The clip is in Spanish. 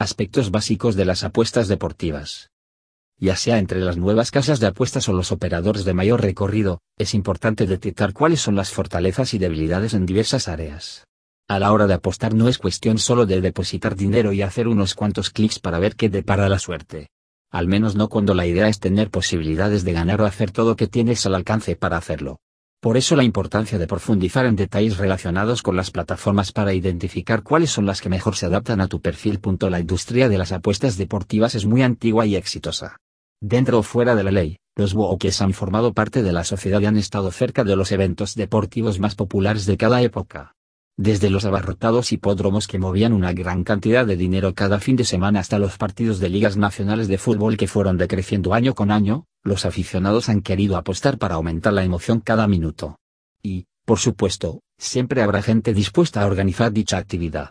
Aspectos básicos de las apuestas deportivas. Ya sea entre las nuevas casas de apuestas o los operadores de mayor recorrido, es importante detectar cuáles son las fortalezas y debilidades en diversas áreas. A la hora de apostar no es cuestión solo de depositar dinero y hacer unos cuantos clics para ver qué depara la suerte. Al menos no cuando la idea es tener posibilidades de ganar o hacer todo que tienes al alcance para hacerlo. Por eso la importancia de profundizar en detalles relacionados con las plataformas para identificar cuáles son las que mejor se adaptan a tu perfil. La industria de las apuestas deportivas es muy antigua y exitosa. Dentro o fuera de la ley, los bookies han formado parte de la sociedad y han estado cerca de los eventos deportivos más populares de cada época desde los abarrotados hipódromos que movían una gran cantidad de dinero cada fin de semana hasta los partidos de ligas nacionales de fútbol que fueron decreciendo año con año, los aficionados han querido apostar para aumentar la emoción cada minuto. Y, por supuesto, siempre habrá gente dispuesta a organizar dicha actividad.